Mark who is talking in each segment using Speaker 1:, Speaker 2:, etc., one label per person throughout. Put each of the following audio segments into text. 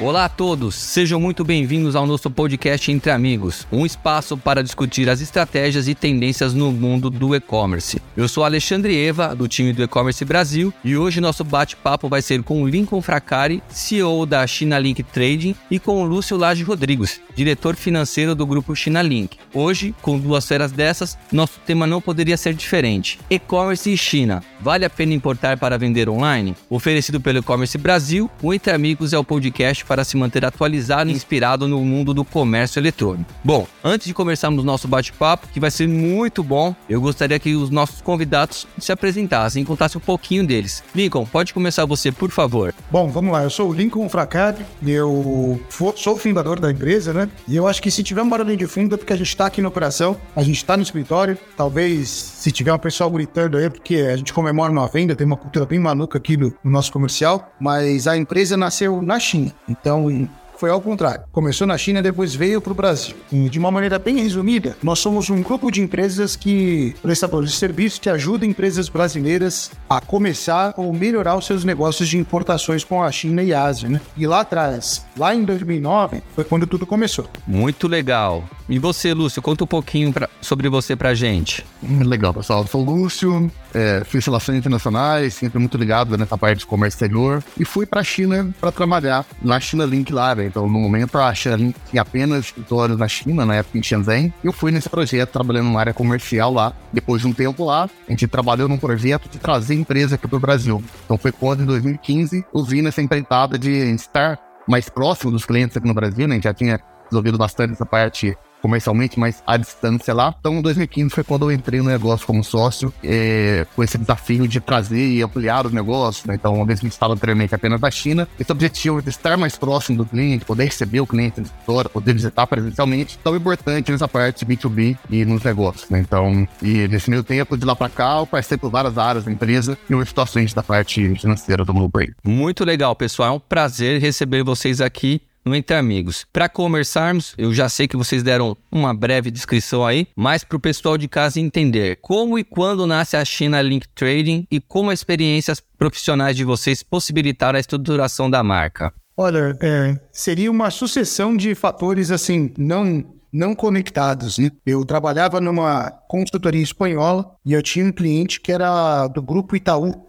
Speaker 1: Olá a todos, sejam muito bem-vindos ao nosso podcast Entre Amigos, um espaço para discutir as estratégias e tendências no mundo do e-commerce. Eu sou Alexandre Eva, do time do E-Commerce Brasil, e hoje nosso bate-papo vai ser com Lincoln Fracari, CEO da China Link Trading, e com Lúcio Lage Rodrigues, diretor financeiro do grupo China Link. Hoje, com duas feras dessas, nosso tema não poderia ser diferente: e-commerce e China. Vale a pena importar para vender online? Oferecido pelo E-Commerce Brasil, o Entre Amigos é o podcast para se manter atualizado e inspirado no mundo do comércio eletrônico. Bom, antes de começarmos nosso bate-papo, que vai ser muito bom, eu gostaria que os nossos convidados se apresentassem e contassem um pouquinho deles. Lincoln, pode começar você, por favor.
Speaker 2: Bom, vamos lá. Eu sou o Lincoln Fracari, eu sou o fundador da empresa, né? E eu acho que se tiver um barulho de fundo é porque a gente está aqui na operação, a gente está no escritório. Talvez se tiver um pessoal gritando aí, porque a gente comemora uma venda, tem uma cultura bem maluca aqui no, no nosso comercial, mas a empresa nasceu na China. Então, foi ao contrário. Começou na China e depois veio para o Brasil. E de uma maneira bem resumida, nós somos um grupo de empresas que prestadores de serviço que ajudam empresas brasileiras a começar ou melhorar os seus negócios de importações com a China e a Ásia, né? E lá atrás, lá em 2009, foi quando tudo começou.
Speaker 1: Muito legal. E você, Lúcio, conta um pouquinho pra, sobre você pra gente.
Speaker 3: Legal, pessoal. Eu sou o Lúcio, é, fiz relações internacionais, sempre muito ligado nessa parte de comércio exterior. E fui pra China para trabalhar na China Link lá, né? Então, no momento, a China Link tinha apenas escritórios na China, na época em Shenzhen. Eu fui nesse projeto trabalhando na área comercial lá. Depois de um tempo lá, a gente trabalhou num projeto de trazer empresa aqui pro Brasil. Então, foi quando, em 2015, eu vi nessa empreitada de estar mais próximo dos clientes aqui no Brasil, né? A gente já tinha resolvido bastante essa parte comercialmente, mas à distância lá. Então, em 2015 foi quando eu entrei no negócio como sócio, é, com esse desafio de trazer e ampliar os negócios. Né? Então, uma vez que estava anteriormente apenas da China, esse objetivo de estar mais próximo do cliente, poder receber o cliente na escritório, poder visitar presencialmente, tão importante nessa parte B2B e nos negócios. Né? Então, e nesse meio tempo, de lá para cá, eu passei por várias áreas da empresa e eu estou da parte financeira do Bluebrain.
Speaker 1: Muito legal, pessoal. É um prazer receber vocês aqui no Entre Amigos. Para começarmos, eu já sei que vocês deram uma breve descrição aí, mas para o pessoal de casa entender como e quando nasce a China Link Trading e como as experiências profissionais de vocês possibilitaram a estruturação da marca.
Speaker 2: Olha, é, seria uma sucessão de fatores assim, não não conectados. Né? Eu trabalhava numa consultoria espanhola e eu tinha um cliente que era do grupo Itaú,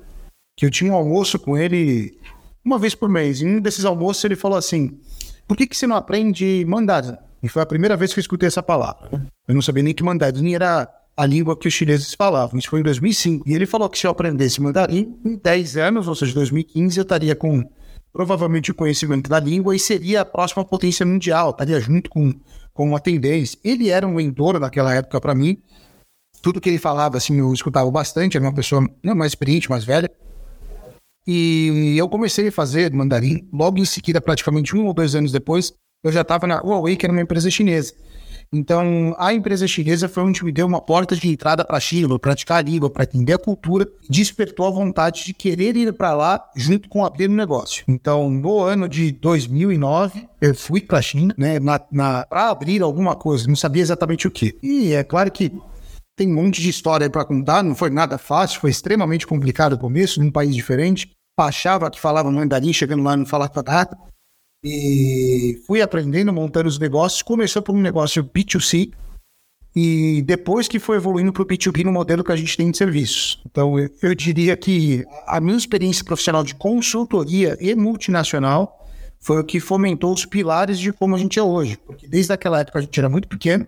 Speaker 2: que eu tinha um almoço com ele uma vez por mês. Em um desses almoços ele falou assim: por que, que você não aprende mandarim? E foi a primeira vez que eu escutei essa palavra. Eu não sabia nem que mandarim era a língua que os chineses falavam. Isso foi em 2005. E ele falou que se eu aprendesse mandarim, em 10 anos, ou seja, 2015, eu estaria com provavelmente o conhecimento da língua e seria a próxima potência mundial, estaria junto com, com uma tendência. Ele era um mentor naquela época para mim. Tudo que ele falava, assim, eu escutava bastante. Era uma pessoa não, mais experiente, mais velha. E eu comecei a fazer mandarim. Logo em seguida, praticamente um ou dois anos depois, eu já estava na Huawei, que era uma empresa chinesa. Então, a empresa chinesa foi onde me deu uma porta de entrada para a China, praticar a língua, para entender a cultura, despertou a vontade de querer ir para lá junto com abrir o negócio. Então, no ano de 2009, eu fui para a China, né, para abrir alguma coisa, não sabia exatamente o que. E é claro que tem um monte de história para contar, não foi nada fácil, foi extremamente complicado o começo, num país diferente. Achava que falava mandarim, chegando lá não falava nada. E fui aprendendo, montando os negócios. Começou por um negócio B2C, e depois que foi evoluindo para o B2B no modelo que a gente tem de serviços. Então, eu, eu, diria que a minha experiência profissional de consultoria e multinacional foi o que fomentou os pilares de como a gente é hoje. Porque desde aquela época a gente era muito pequeno,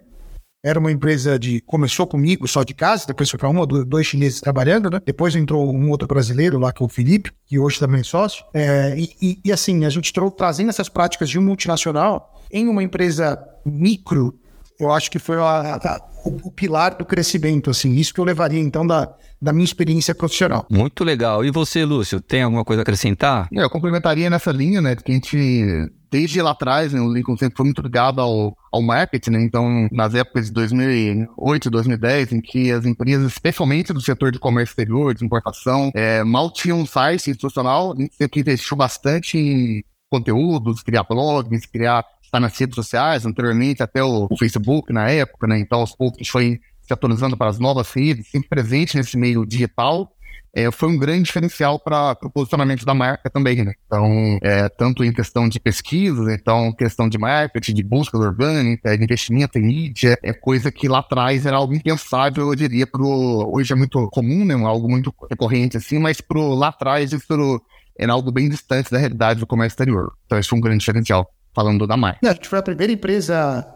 Speaker 2: era uma empresa de. Começou comigo só de casa, depois foi para uma, dois chineses trabalhando, né? Depois entrou um outro brasileiro lá, que é o Felipe, que hoje também é sócio. É, e, e, e, assim, a gente trouxe, trazendo essas práticas de um multinacional em uma empresa micro, eu acho que foi a, a, o, o, pilar do crescimento, assim. Isso que eu levaria, então, da, da minha experiência profissional.
Speaker 1: Muito legal. E você, Lúcio, tem alguma coisa a acrescentar?
Speaker 3: É, eu complementaria nessa linha, né, que a gente desde lá atrás, né, o Lincoln sempre foi muito ligado ao, ao marketing, né? Então, nas épocas de 2008, 2010, em que as empresas, especialmente do setor de comércio exterior, de importação, é, mal tinham um site institucional, a gente sempre investiu bastante em conteúdos, criar blogs, criar estar nas redes sociais, anteriormente até o, Facebook na época, né? Então, aos poucos foi se atualizando para as novas redes, sempre presente nesse meio digital é, foi um grande diferencial para o posicionamento da marca também, né? Então, é, tanto em questão de pesquisa, então, questão de marketing, de busca orgânica, de investimento em mídia, é coisa que lá atrás era algo impensável, eu diria, pro, hoje é muito comum, né? Algo muito recorrente assim, mas pro, lá atrás isso era algo bem distante da realidade do comércio exterior. Então, isso foi um grande diferencial, falando da.
Speaker 2: É, a gente foi a primeira empresa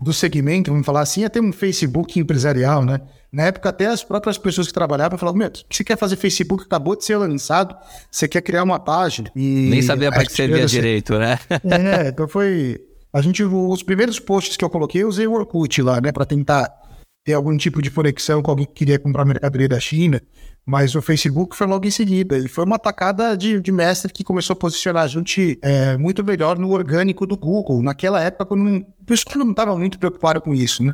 Speaker 2: do segmento, vamos falar assim, a ter um Facebook empresarial, né? Na época, até as próprias pessoas que trabalhavam falavam: Meu, você quer fazer Facebook? Acabou de ser lançado, você quer criar uma página.
Speaker 1: E Nem sabia para que servia assim, direito, né?
Speaker 2: é, então foi. A gente, os primeiros posts que eu coloquei, eu usei o Orkut lá, né, para tentar ter algum tipo de conexão com alguém que queria comprar mercadoria da China. Mas o Facebook foi logo em seguida. Ele foi uma tacada de, de mestre que começou a posicionar a gente é, muito melhor no orgânico do Google. Naquela época, quando o pessoal não estava muito preocupado com isso, né?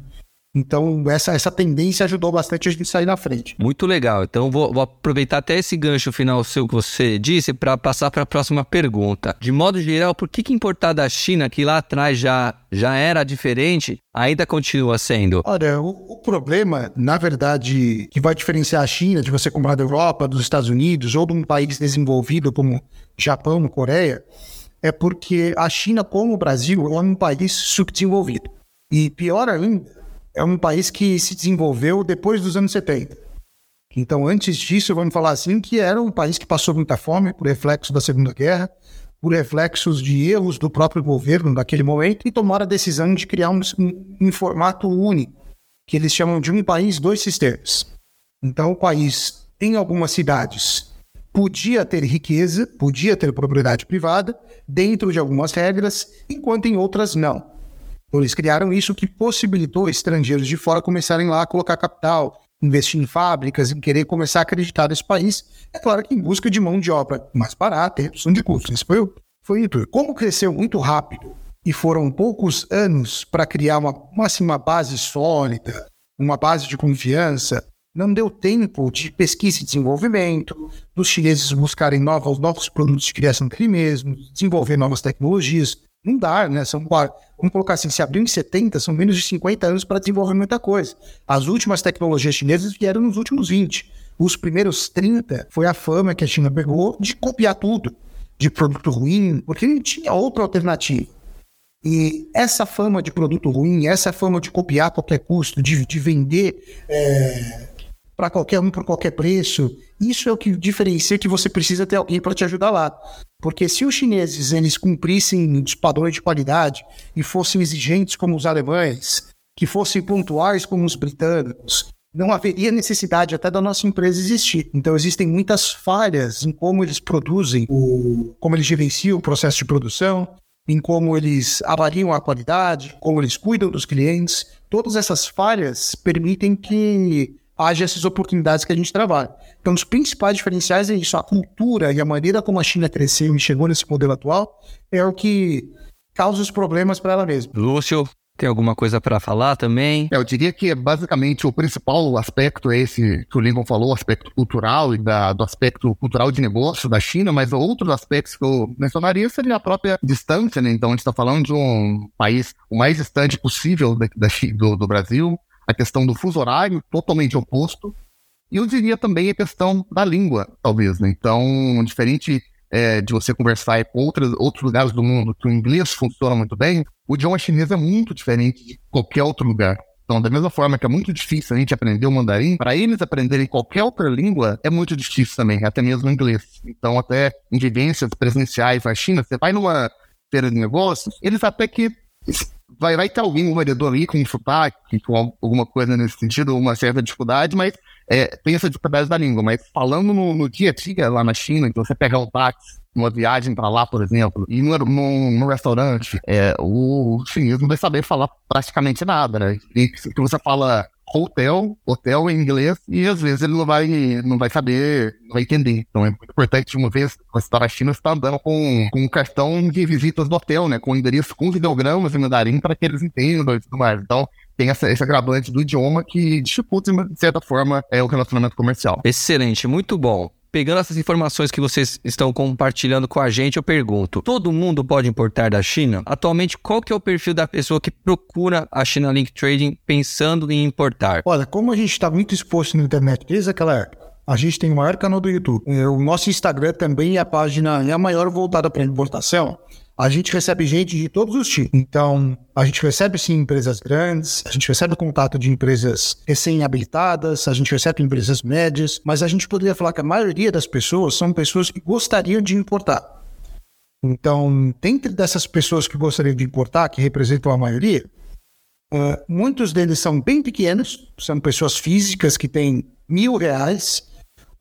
Speaker 2: Então, essa, essa tendência ajudou bastante a gente sair na frente.
Speaker 1: Muito legal. Então, vou, vou aproveitar até esse gancho final seu que você disse para passar para a próxima pergunta. De modo geral, por que, que importar da China, que lá atrás já, já era diferente, ainda continua sendo?
Speaker 2: Olha, o, o problema, na verdade, que vai diferenciar a China de você comprar da Europa, dos Estados Unidos ou de um país desenvolvido como Japão, Coreia, é porque a China, como o Brasil, é um país subdesenvolvido. E pior ainda, é um país que se desenvolveu depois dos anos 70. Então, antes disso, vamos falar assim, que era um país que passou muita fome por reflexo da Segunda Guerra, por reflexos de erros do próprio governo naquele momento, e tomaram a decisão de criar um, um, um formato único, que eles chamam de um país, dois sistemas. Então, o país, em algumas cidades, podia ter riqueza, podia ter propriedade privada, dentro de algumas regras, enquanto em outras não. Eles criaram isso que possibilitou estrangeiros de fora começarem lá a colocar capital, investir em fábricas, em querer começar a acreditar nesse país. É claro que em busca de mão de obra mais barata, redução de custos. Isso foi, foi isso. Como cresceu muito rápido e foram poucos anos para criar uma, uma, assim, uma base sólida, uma base de confiança, não deu tempo de pesquisa e desenvolvimento, dos chineses buscarem novos, novos produtos de criação dele mesmos, desenvolver novas tecnologias. Não dá, né? São, vamos colocar assim, se abriu em 70, são menos de 50 anos para desenvolver muita coisa. As últimas tecnologias chinesas vieram nos últimos 20. Os primeiros 30 foi a fama que a China pegou de copiar tudo, de produto ruim, porque não tinha outra alternativa. E essa fama de produto ruim, essa fama de copiar a qualquer custo, de, de vender é, para qualquer um por qualquer preço, isso é o que diferencia que você precisa ter alguém para te ajudar lá. Porque se os chineses eles cumprissem os padrões de qualidade e fossem exigentes como os alemães, que fossem pontuais como os britânicos, não haveria necessidade até da nossa empresa existir. Então existem muitas falhas em como eles produzem, o, como eles gerenciam o processo de produção, em como eles avaliam a qualidade, como eles cuidam dos clientes. Todas essas falhas permitem que haja essas oportunidades que a gente trabalha. Então, os principais diferenciais é isso, a cultura e a maneira como a China cresceu e chegou nesse modelo atual é o que causa os problemas para ela mesma.
Speaker 1: Lúcio, tem alguma coisa para falar também?
Speaker 3: É, eu diria que basicamente o principal aspecto é esse que o Lincoln falou, o aspecto cultural e da, do aspecto cultural de negócio da China, mas outros aspectos que eu mencionaria seria a própria distância, né? Então a gente está falando de um país o mais distante possível da, da do, do Brasil, a questão do fuso horário, totalmente oposto. E eu diria também a questão da língua, talvez, né? Então, diferente é, de você conversar com outros, outros lugares do mundo que o inglês funciona muito bem, o idioma chinês é muito diferente de qualquer outro lugar. Então, da mesma forma que é muito difícil a gente aprender o mandarim, para eles aprenderem qualquer outra língua é muito difícil também, até mesmo o inglês. Então, até em vivências presenciais na China, você vai numa feira de negócios, eles até que vai, vai ter alguém, um ali com um sotaque, com alguma coisa nesse sentido, uma certa dificuldade, mas é, tem essa dificuldade da língua. Mas falando no, no dia a dia lá na China, que você pegar um táxi, uma viagem para lá, por exemplo, e no, no, restaurante, é, o, o chinês não vai saber falar praticamente nada, né? E que você fala hotel, hotel em inglês, e às vezes ele não vai, não vai saber, não vai entender. Então é muito importante, uma vez você está na China, você está andando com, com um cartão de visitas do hotel, né? Com endereço, com ideogramas em mandarim para que eles entendam e tudo mais. Então, tem essa, esse agravante do idioma que dificulta, de certa forma, é o relacionamento comercial.
Speaker 1: Excelente, muito bom. Pegando essas informações que vocês estão compartilhando com a gente, eu pergunto: todo mundo pode importar da China? Atualmente, qual que é o perfil da pessoa que procura a China Link Trading pensando em importar?
Speaker 2: Olha, como a gente está muito exposto na internet desde aquela época, a gente tem o maior canal do YouTube. É, o nosso Instagram também, a página é a maior voltada para importação. A gente recebe gente de todos os tipos. Então, a gente recebe sim empresas grandes, a gente recebe contato de empresas recém-habilitadas, a gente recebe empresas médias, mas a gente poderia falar que a maioria das pessoas são pessoas que gostariam de importar. Então, dentro dessas pessoas que gostariam de importar, que representam a maioria, uh, muitos deles são bem pequenos, são pessoas físicas que têm mil reais,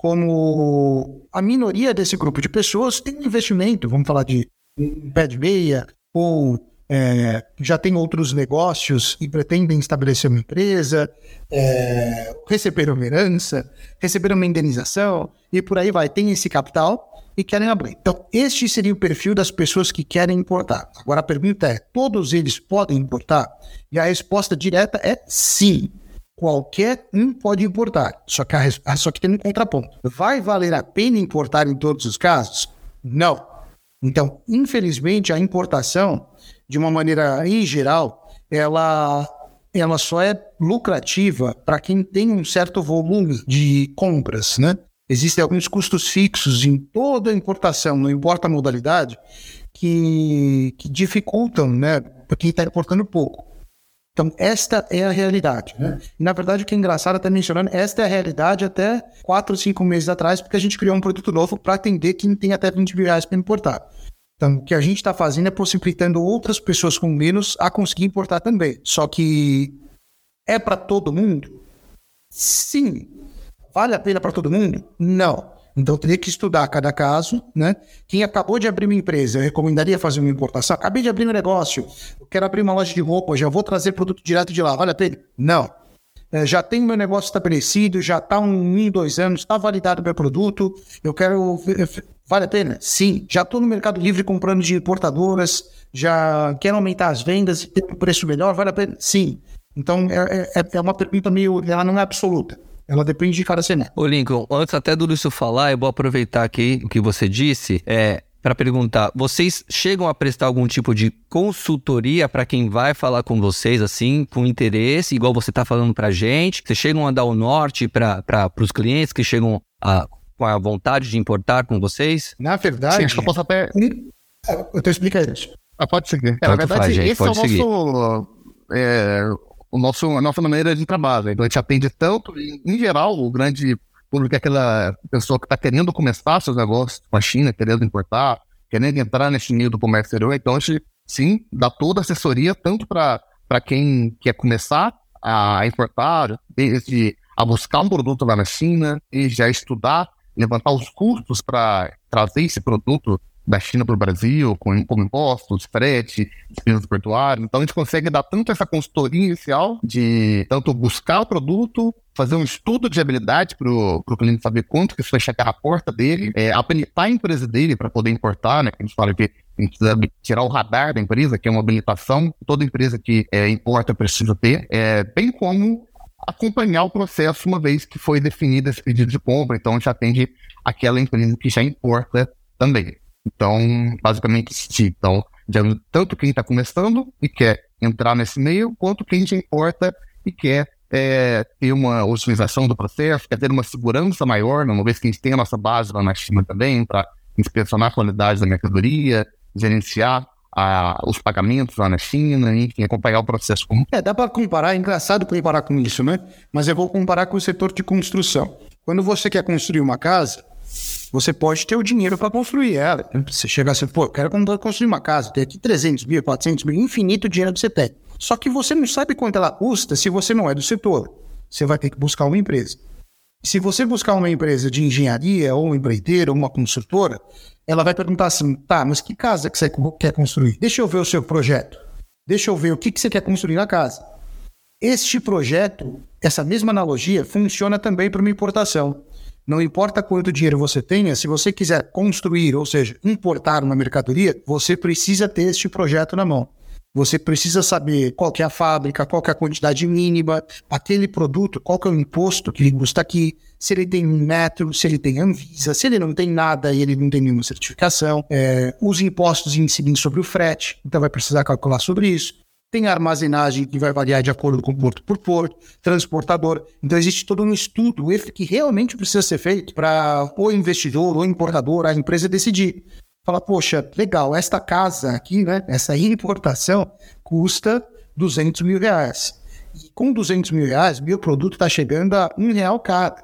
Speaker 2: como a minoria desse grupo de pessoas tem investimento, vamos falar de um pé de meia, ou é, já tem outros negócios e pretendem estabelecer uma empresa, é, receberam uma herança, receberam uma indenização e por aí vai. Tem esse capital e querem abrir. Então, este seria o perfil das pessoas que querem importar. Agora, a pergunta é: todos eles podem importar? E a resposta direta é sim. Qualquer um pode importar, só que, a, só que tem um contraponto. Vai valer a pena importar em todos os casos? Não. Então, infelizmente, a importação, de uma maneira em geral, ela, ela só é lucrativa para quem tem um certo volume de compras, né? Existem alguns custos fixos em toda a importação, não importa a modalidade, que, que dificultam, né, para quem está importando pouco. Então, esta é a realidade. Né? E, na verdade, o que é engraçado até mencionando, esta é a realidade até 4 ou 5 meses atrás, porque a gente criou um produto novo para atender quem tem até 20 mil reais para importar. Então, o que a gente está fazendo é possibilitando outras pessoas com menos a conseguir importar também. Só que é para todo mundo? Sim. Vale a pena para todo mundo? Não. Então teria que estudar cada caso, né? Quem acabou de abrir uma empresa, eu recomendaria fazer uma importação. Acabei de abrir um negócio, quero abrir uma loja de roupa, já vou trazer produto direto de lá. Vale a pena? Não. É, já tenho meu negócio estabelecido, já está um, um, dois anos, está validado meu produto, eu quero. Vale a pena? Sim. Já estou no Mercado Livre comprando de importadoras, já quero aumentar as vendas e ter um preço melhor, vale a pena? Sim. Então é, é, é uma pergunta meio. Ela não é absoluta. Ela depende de cada cenário.
Speaker 1: Ô Lincoln, antes até do Lúcio falar, eu vou aproveitar aqui o que você disse. É, para perguntar, vocês chegam a prestar algum tipo de consultoria para quem vai falar com vocês, assim, com interesse, igual você está falando para gente? Vocês chegam a dar o norte para os clientes que chegam a, com a vontade de importar com vocês?
Speaker 2: Na verdade.
Speaker 3: Sim, acho que eu posso até.
Speaker 2: Eu te explicar isso.
Speaker 3: Ah, pode seguir. É, na verdade, faz, gente, esse é o nosso. É, o nosso, a nossa maneira de trabalho. Então, a gente atende tanto, em, em geral, o grande público é aquela pessoa que está querendo começar seus negócios com a China, querendo importar, querendo entrar nesse meio do comércio exterior. Então, a gente, sim, dá toda a assessoria, tanto para quem quer começar a importar, desde a buscar um produto lá na China, e já estudar, levantar os custos para trazer esse produto da China para o Brasil, com, com impostos, frete, despesas portuárias. Então a gente consegue dar tanto essa consultoria inicial de tanto buscar o produto, fazer um estudo de habilidade para o cliente saber quanto que isso vai chegar à porta dele, é, habilitar a empresa dele para poder importar, né? Que a gente fala que a gente precisa tirar o radar da empresa, que é uma habilitação, toda empresa que é, importa precisa ter, é, bem como acompanhar o processo uma vez que foi definido esse pedido de compra. Então, a gente atende aquela empresa que já importa também. Então, basicamente, então, tanto quem está começando e quer entrar nesse meio, quanto quem já importa e quer é, ter uma otimização do processo, quer ter uma segurança maior, né? uma vez que a gente tem a nossa base lá na China também, para inspecionar a qualidade da mercadoria, gerenciar a, os pagamentos lá na China, enfim, acompanhar o processo.
Speaker 2: É, dá para comparar, é engraçado comparar com isso, né? Mas eu vou comparar com o setor de construção. Quando você quer construir uma casa, você pode ter o dinheiro para construir ela. Você chegar assim, pô, eu quero construir uma casa, tem aqui 300 mil, 400 mil, infinito dinheiro que você tem. Só que você não sabe quanto ela custa se você não é do setor. Você vai ter que buscar uma empresa. Se você buscar uma empresa de engenharia, ou um empreiteiro, ou uma construtora, ela vai perguntar assim: tá, mas que casa que você quer construir? Deixa eu ver o seu projeto. Deixa eu ver o que, que você quer construir na casa. Este projeto, essa mesma analogia, funciona também para uma importação. Não importa quanto dinheiro você tenha, se você quiser construir, ou seja, importar uma mercadoria, você precisa ter este projeto na mão. Você precisa saber qual é a fábrica, qual é a quantidade mínima, aquele produto, qual é o imposto que ele custa aqui, se ele tem metro, se ele tem Anvisa, se ele não tem nada e ele não tem nenhuma certificação, é, os impostos incidem sobre o frete, então vai precisar calcular sobre isso. Tem armazenagem que vai variar de acordo com porto por porto, transportador. Então existe todo um estudo que realmente precisa ser feito para o investidor, o importador, a empresa decidir fala, poxa, legal, esta casa aqui, né, essa importação custa 200 mil reais. E com 200 mil reais, meu produto está chegando a um real cada.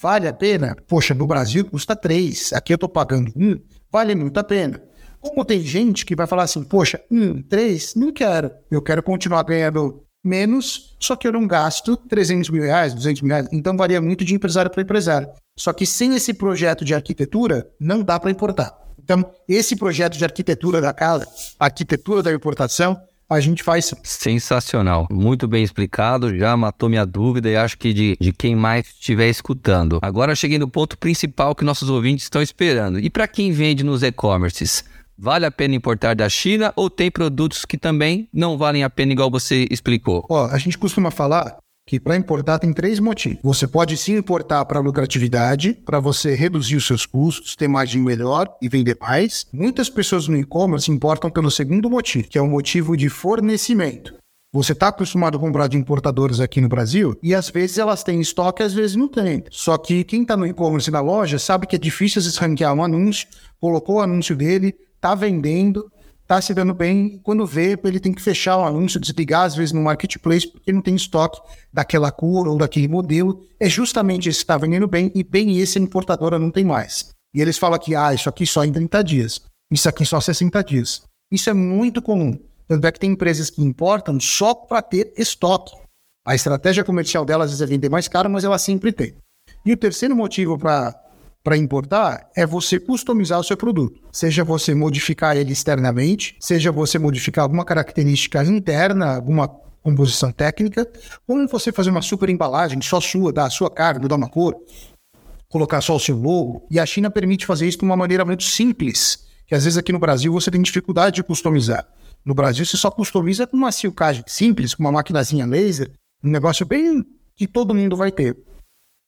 Speaker 2: Vale a pena? Poxa, no Brasil custa três, aqui eu estou pagando um, vale muito a pena. Como tem gente que vai falar assim, poxa, um, três, não quero. Eu quero continuar ganhando menos, só que eu não gasto 300 mil reais, 200 mil reais. Então varia muito de empresário para empresário. Só que sem esse projeto de arquitetura, não dá para importar. Então, esse projeto de arquitetura da casa, arquitetura da importação, a gente faz.
Speaker 1: Sensacional, muito bem explicado, já matou minha dúvida e acho que de, de quem mais estiver escutando. Agora cheguei no ponto principal que nossos ouvintes estão esperando. E para quem vende nos e-commerces? Vale a pena importar da China ou tem produtos que também não valem a pena, igual você explicou?
Speaker 2: Ó, a gente costuma falar que para importar tem três motivos. Você pode sim importar para lucratividade, para você reduzir os seus custos, ter margem melhor e vender mais. Muitas pessoas no e-commerce importam pelo segundo motivo, que é o motivo de fornecimento. Você está acostumado a comprar de importadores aqui no Brasil e às vezes elas têm estoque, às vezes não tem. Só que quem está no e-commerce na loja sabe que é difícil às ranquear um anúncio, colocou o anúncio dele, está vendendo, está se dando bem, quando vê, ele tem que fechar o anúncio, desligar às vezes no marketplace, porque não tem estoque daquela cor ou daquele modelo. É justamente esse que está vendendo bem, e bem esse a importadora não tem mais. E eles falam que, ah, isso aqui só em 30 dias, isso aqui só 60 dias. Isso é muito comum. Tanto é que tem empresas que importam só para ter estoque. A estratégia comercial delas é vender mais caro, mas ela sempre tem. E o terceiro motivo para para importar é você customizar o seu produto. Seja você modificar ele externamente, seja você modificar alguma característica interna, alguma composição técnica, ou você fazer uma super embalagem só sua, dar a sua cara, dar uma cor, colocar só o seu logo. E a China permite fazer isso de uma maneira muito simples, que às vezes aqui no Brasil você tem dificuldade de customizar. No Brasil você só customiza com uma silcagem simples, com uma maquinazinha laser, um negócio bem que todo mundo vai ter.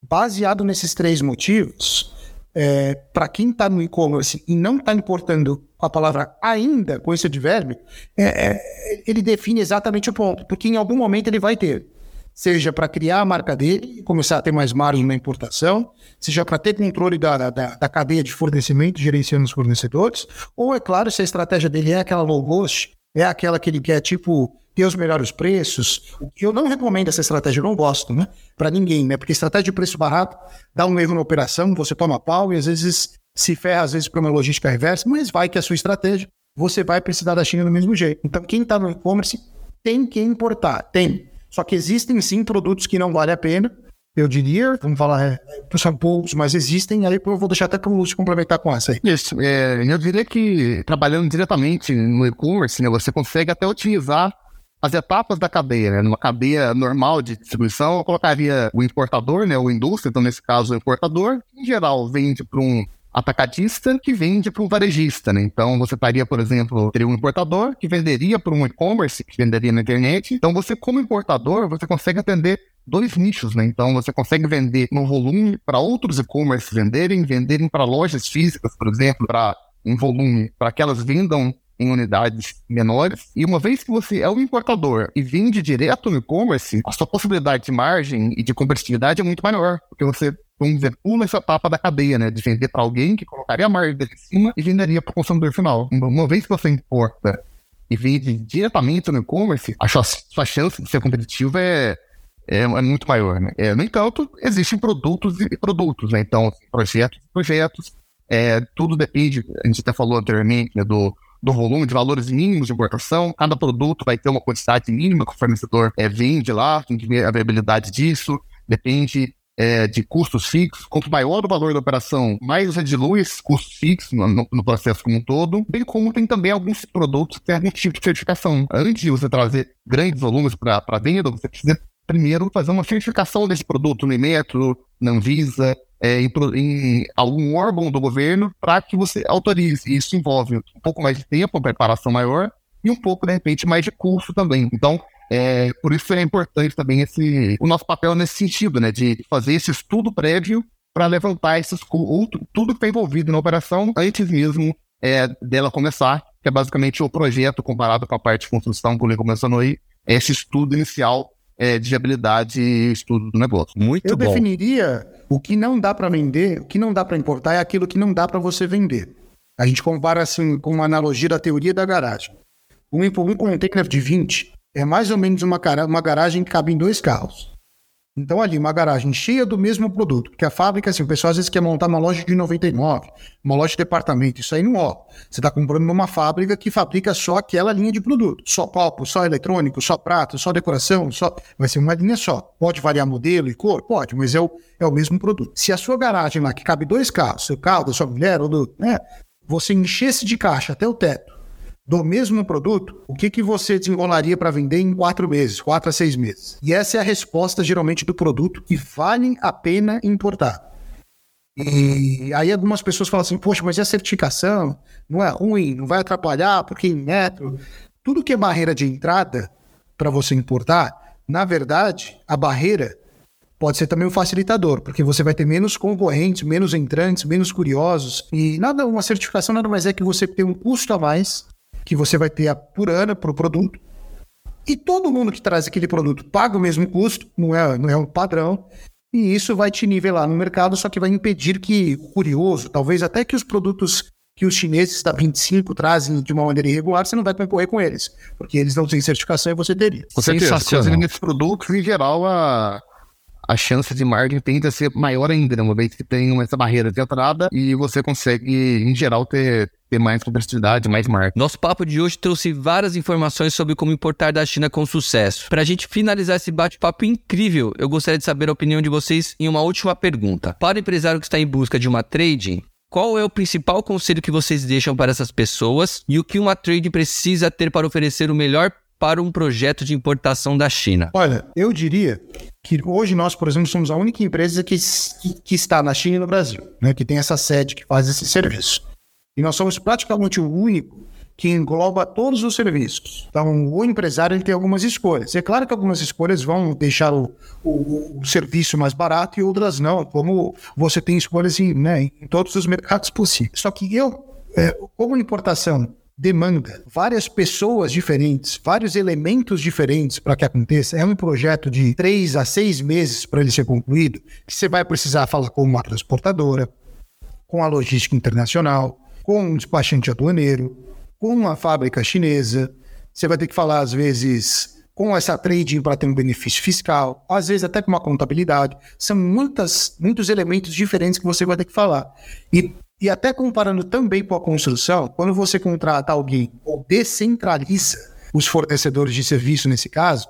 Speaker 2: Baseado nesses três motivos, é, para quem está no e-commerce e não está importando a palavra ainda com esse advérbio, é, é, ele define exatamente o ponto, porque em algum momento ele vai ter. Seja para criar a marca dele e começar a ter mais margem na importação, seja para ter controle da, da, da, cadeia de fornecimento, gerenciando os fornecedores, ou é claro, se a estratégia dele é aquela low cost, é aquela que ele quer, tipo, ter os melhores preços. Eu não recomendo essa estratégia, eu não gosto, né? Para ninguém, né? Porque estratégia de preço barato dá um erro na operação, você toma pau e às vezes se ferra, às vezes, para uma logística reversa, mas vai que é a sua estratégia, você vai precisar da China do mesmo jeito. Então, quem está no e-commerce tem que importar, tem. Só que existem sim produtos que não vale a pena. Eu diria, vamos falar, é, são poucos, mas existem, aí eu vou deixar até para o Lúcio complementar com essa aí.
Speaker 3: Isso, é, eu diria que trabalhando diretamente no e-commerce, né, você consegue até otimizar as etapas da cadeia, né? Numa cadeia normal de distribuição, eu colocaria o importador, né? O indústria, então nesse caso o importador, em geral vende para um atacadista que vende para um varejista, né? Então você estaria, por exemplo, teria um importador que venderia para um e-commerce que venderia na internet. Então você como importador, você consegue atender dois nichos, né? Então você consegue vender no volume para outros e-commerce venderem, venderem para lojas físicas, por exemplo, para um volume para que elas vendam em unidades menores. E uma vez que você é um importador e vende direto no e-commerce, a sua possibilidade de margem e de competitividade é muito maior, porque você vamos dizer, pula essa etapa da cadeia, né? De vender para alguém que colocaria a margem dele em cima e venderia para o consumidor final. Uma vez que você importa e vende diretamente no e-commerce, a sua, sua chance de ser competitivo é, é, é muito maior, né? É, no entanto, existem produtos e produtos, né? Então, projetos e projetos. É, tudo depende, a gente até falou anteriormente, né, do, do volume de valores mínimos de importação. Cada produto vai ter uma quantidade mínima que o fornecedor é, vende lá, tem que ver a viabilidade disso. Depende é, de custos fixos. Quanto maior o valor da operação, mais você dilui esses custos fixos no, no, no, processo como um todo. Bem como tem também alguns produtos que têm algum tipo de certificação. Antes de você trazer grandes volumes para venda, você precisa primeiro fazer uma certificação desse produto no Imetro, na Anvisa, é, em, em, algum órgão do governo para que você autorize. Isso envolve um pouco mais de tempo, uma preparação maior, e um pouco, de repente, mais de curso também. Então, é, por isso é importante também esse, o nosso papel nesse sentido, né, de fazer esse estudo prévio para levantar esses, outro, tudo que está envolvido na operação antes mesmo é, dela começar, que é basicamente o projeto comparado com a parte de construção que o Lincoln mencionou aí, é esse estudo inicial é, de viabilidade e estudo do negócio.
Speaker 2: Muito Eu bom. Eu definiria o que não dá para vender, o que não dá para importar é aquilo que não dá para você vender. A gente compara assim com uma analogia da teoria da garagem. Um, um container de 20 é mais ou menos uma, uma garagem que cabe em dois carros. Então, ali, uma garagem cheia do mesmo produto. Porque a fábrica, assim, o pessoal às vezes quer montar uma loja de 99, uma loja de departamento. Isso aí não ó. Você está comprando numa fábrica que fabrica só aquela linha de produto. Só copo, só eletrônico, só prato, só decoração, só. Vai ser uma linha só. Pode variar modelo e cor? Pode, mas é o, é o mesmo produto. Se a sua garagem lá, que cabe dois carros, seu carro, da sua mulher ou do. Né, você enchesse de caixa até o teto do mesmo produto, o que, que você desenrolaria para vender em quatro meses, quatro a seis meses? E essa é a resposta, geralmente, do produto que vale a pena importar. E aí algumas pessoas falam assim, poxa, mas e a certificação? Não é ruim, não vai atrapalhar, porque em metro... Tudo que é barreira de entrada para você importar, na verdade, a barreira pode ser também um facilitador, porque você vai ter menos concorrentes, menos entrantes, menos curiosos. E nada, uma certificação nada mais é que você tem um custo a mais que você vai ter por ano para o produto. E todo mundo que traz aquele produto paga o mesmo custo, não é, não é um padrão. E isso vai te nivelar no mercado, só que vai impedir que o curioso, talvez até que os produtos que os chineses da 25 trazem de uma maneira irregular, você não vai concorrer com eles, porque eles não têm certificação e você teria.
Speaker 3: Com certeza, nesses produtos, em geral, a, a chance de margem tende a ser maior ainda, né? uma vez que tem essa barreira de entrada e você consegue, em geral, ter, ter mais competitividade, mais marca.
Speaker 1: Nosso papo de hoje trouxe várias informações sobre como importar da China com sucesso. Para a gente finalizar esse bate-papo incrível, eu gostaria de saber a opinião de vocês em uma última pergunta. Para o empresário que está em busca de uma trading, qual é o principal conselho que vocês deixam para essas pessoas e o que uma trade precisa ter para oferecer o melhor para um projeto de importação da China?
Speaker 2: Olha, eu diria que hoje nós, por exemplo, somos a única empresa que, que, que, está na China e no Brasil, né, que tem essa sede que faz esse serviço. E nós somos praticamente o único que engloba todos os serviços. Então, o empresário ele tem algumas escolhas. É claro que algumas escolhas vão deixar o, o, o serviço mais barato e outras não, como você tem escolhas em, né, em todos os mercados possíveis. Só que eu, é, como importação demanda várias pessoas diferentes, vários elementos diferentes para que aconteça. É um projeto de três a seis meses para ele ser concluído, que você vai precisar falar com uma transportadora, com a logística internacional, com um despachante aduaneiro, com uma fábrica chinesa. Você vai ter que falar, às vezes, com essa trading para ter um benefício fiscal, às vezes até com uma contabilidade. São muitas, muitos elementos diferentes que você vai ter que falar. E e até comparando também com a construção, quando você contrata alguém ou descentraliza os fornecedores de serviço nesse caso,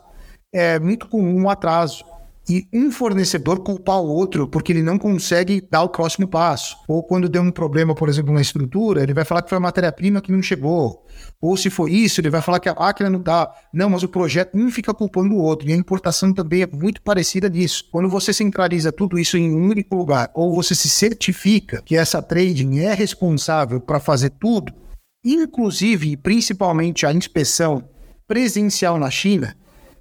Speaker 2: é muito comum um atraso e um fornecedor culpar o outro porque ele não consegue dar o próximo passo. Ou quando deu um problema, por exemplo, na estrutura, ele vai falar que foi a matéria-prima que não chegou. Ou se for isso, ele vai falar que a máquina não dá. Não, mas o projeto um fica culpando o outro. E a importação também é muito parecida nisso. Quando você centraliza tudo isso em um único lugar, ou você se certifica que essa trading é responsável para fazer tudo, inclusive e principalmente a inspeção presencial na China,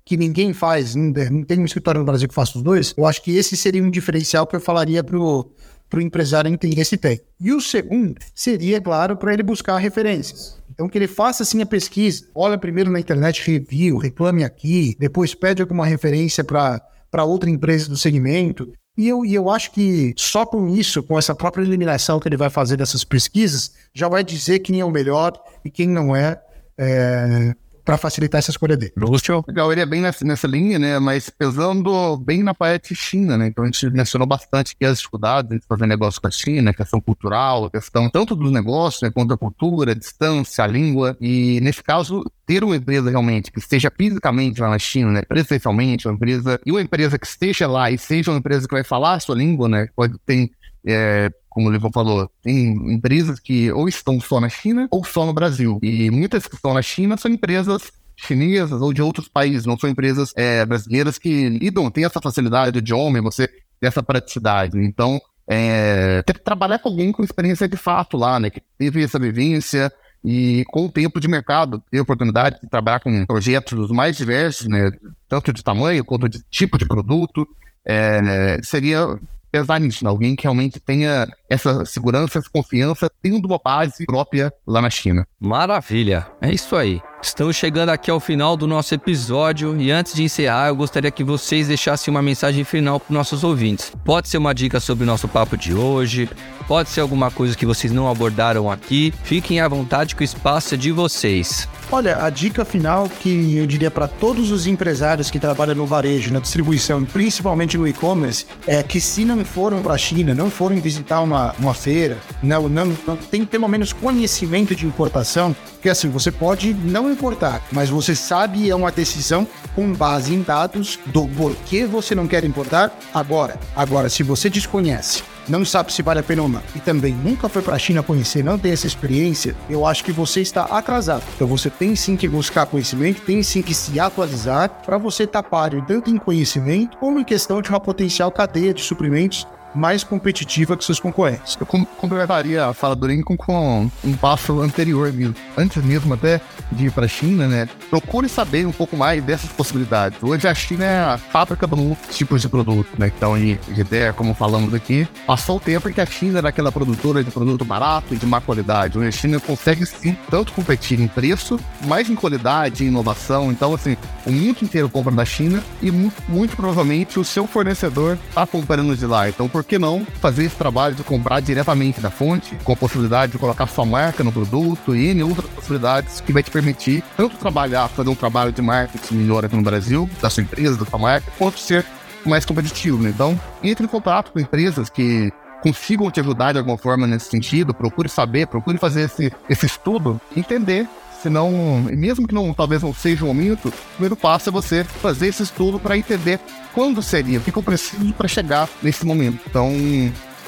Speaker 2: que ninguém faz, não, tem um escritório no Brasil que faça os dois, eu acho que esse seria um diferencial que eu falaria para o empresário entender se tem. E o segundo seria, claro, para ele buscar referências. Então, que ele faça assim a pesquisa, olha primeiro na internet, review, reclame aqui, depois pede alguma referência para outra empresa do segmento. E eu, e eu acho que só com isso, com essa própria eliminação que ele vai fazer dessas pesquisas, já vai dizer quem é o melhor e quem não é, é para facilitar essa escolha dele.
Speaker 3: Lúcio? Legal, ele é bem nessa, nessa linha, né? Mas pesando bem na parte China, né? Então a gente mencionou bastante que as dificuldades de fazer negócio com a China, questão cultural, questão tanto dos negócios, né, quanto a cultura, a distância, a língua. E nesse caso, ter uma empresa realmente que esteja fisicamente lá na China, né? Presencialmente, uma empresa, e uma empresa que esteja lá e seja uma empresa que vai falar a sua língua, né? Pode ter é, como o Livon falou, tem empresas que ou estão só na China ou só no Brasil. E muitas que estão na China são empresas chinesas ou de outros países, não são empresas é, brasileiras que lidam, têm essa facilidade de homem, você tem essa praticidade. Então, é, ter que trabalhar com alguém com experiência de fato lá, né? Que teve essa vivência, E com o tempo de mercado, ter oportunidade de trabalhar com projetos dos mais diversos, né? Tanto de tamanho quanto de tipo de produto, é, seria pensar nisso, né? alguém que realmente tenha essa segurança, essa confiança, tendo uma base própria lá na China.
Speaker 1: Maravilha, é isso aí. Estamos chegando aqui ao final do nosso episódio e antes de encerrar, eu gostaria que vocês deixassem uma mensagem final para os nossos ouvintes. Pode ser uma dica sobre o nosso papo de hoje, pode ser alguma coisa que vocês não abordaram aqui. Fiquem à vontade que o espaço é de vocês.
Speaker 2: Olha, a dica final que eu diria para todos os empresários que trabalham no varejo, na distribuição, principalmente no e-commerce, é que se não foram para a China, não foram visitar uma, uma feira, não, não, não tem pelo menos conhecimento de importação, porque assim, você pode não importar, mas você sabe é uma decisão com base em dados do porquê você não quer importar agora. Agora, se você desconhece não sabe se vale a pena ou não, e também nunca foi para a China conhecer, não tem essa experiência, eu acho que você está atrasado. Então você tem sim que buscar conhecimento, tem sim que se atualizar para você estar páreo tanto em conhecimento como em questão de uma potencial cadeia de suprimentos mais competitiva que seus concorrentes.
Speaker 3: Eu complementaria a fala do Lincoln com um passo anterior mesmo. Antes mesmo até de ir para a China, né? Procure saber um pouco mais dessas possibilidades. Hoje a China é a fábrica de muitos tipos de produtos, né? Então, em ideia, como falamos aqui, passou o tempo em que a China era aquela produtora de produto barato e de má qualidade. Hoje a China consegue sim tanto competir em preço, mais em qualidade, em inovação. Então, assim, o mundo inteiro compra da China e muito, muito provavelmente o seu fornecedor está comprando de lá. Então, por que não fazer esse trabalho de comprar diretamente da fonte, com a possibilidade de colocar sua marca no produto e N outras possibilidades que vai te permitir tanto trabalhar, fazer um trabalho de marketing melhor aqui no Brasil, da sua empresa, da sua marca, quanto ser mais competitivo. Né? Então, entre em contato com empresas que consigam te ajudar de alguma forma nesse sentido, procure saber, procure fazer esse, esse estudo, entender Senão, mesmo que não, talvez não seja o momento, o primeiro passo é você fazer esse estudo para entender quando seria, o que eu preciso para chegar nesse momento. Então,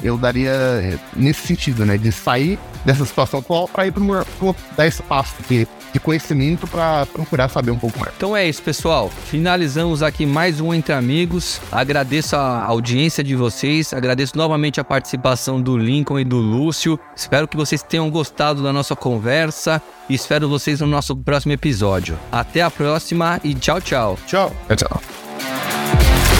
Speaker 3: eu daria é, nesse sentido, né? De sair dessa situação atual para ir para dar esse passo de, de conhecimento para procurar saber um pouco mais.
Speaker 1: Então é isso, pessoal. Finalizamos aqui mais um Entre Amigos. Agradeço a audiência de vocês, agradeço novamente a participação do Lincoln e do Lúcio. Espero que vocês tenham gostado da nossa conversa e espero vocês no nosso próximo episódio. Até a próxima e tchau, tchau.
Speaker 2: Tchau.
Speaker 3: Tchau.